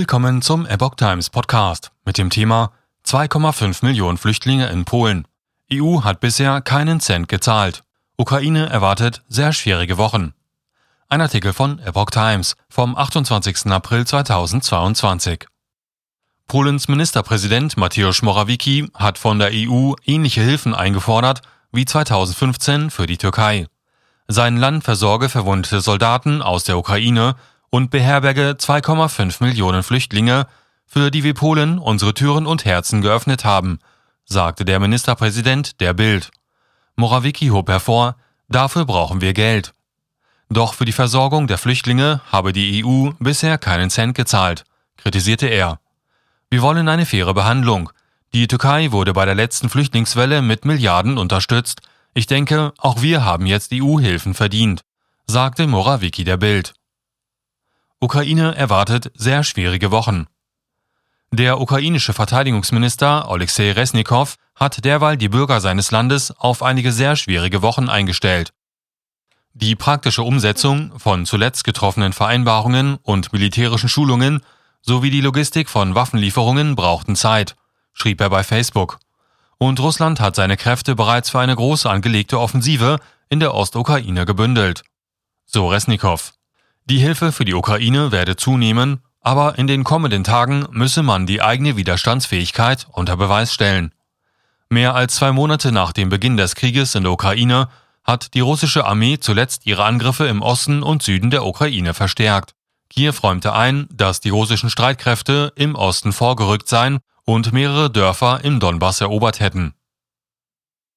Willkommen zum Epoch Times Podcast mit dem Thema 2,5 Millionen Flüchtlinge in Polen. EU hat bisher keinen Cent gezahlt. Ukraine erwartet sehr schwierige Wochen. Ein Artikel von Epoch Times vom 28. April 2022. Polens Ministerpräsident Mateusz Morawiecki hat von der EU ähnliche Hilfen eingefordert wie 2015 für die Türkei. Sein Land versorge verwundete Soldaten aus der Ukraine und beherberge 2,5 Millionen Flüchtlinge, für die wir Polen unsere Türen und Herzen geöffnet haben, sagte der Ministerpräsident der Bild. Morawiecki hob hervor, dafür brauchen wir Geld. Doch für die Versorgung der Flüchtlinge habe die EU bisher keinen Cent gezahlt, kritisierte er. Wir wollen eine faire Behandlung. Die Türkei wurde bei der letzten Flüchtlingswelle mit Milliarden unterstützt. Ich denke, auch wir haben jetzt EU-Hilfen verdient, sagte Morawiecki der Bild. Ukraine erwartet sehr schwierige Wochen. Der ukrainische Verteidigungsminister Oleksiy Resnikow hat derweil die Bürger seines Landes auf einige sehr schwierige Wochen eingestellt. Die praktische Umsetzung von zuletzt getroffenen Vereinbarungen und militärischen Schulungen sowie die Logistik von Waffenlieferungen brauchten Zeit, schrieb er bei Facebook. Und Russland hat seine Kräfte bereits für eine groß angelegte Offensive in der Ostukraine gebündelt. So Resnikow. Die Hilfe für die Ukraine werde zunehmen, aber in den kommenden Tagen müsse man die eigene Widerstandsfähigkeit unter Beweis stellen. Mehr als zwei Monate nach dem Beginn des Krieges in der Ukraine hat die russische Armee zuletzt ihre Angriffe im Osten und Süden der Ukraine verstärkt. Kiew räumte ein, dass die russischen Streitkräfte im Osten vorgerückt seien und mehrere Dörfer im Donbass erobert hätten.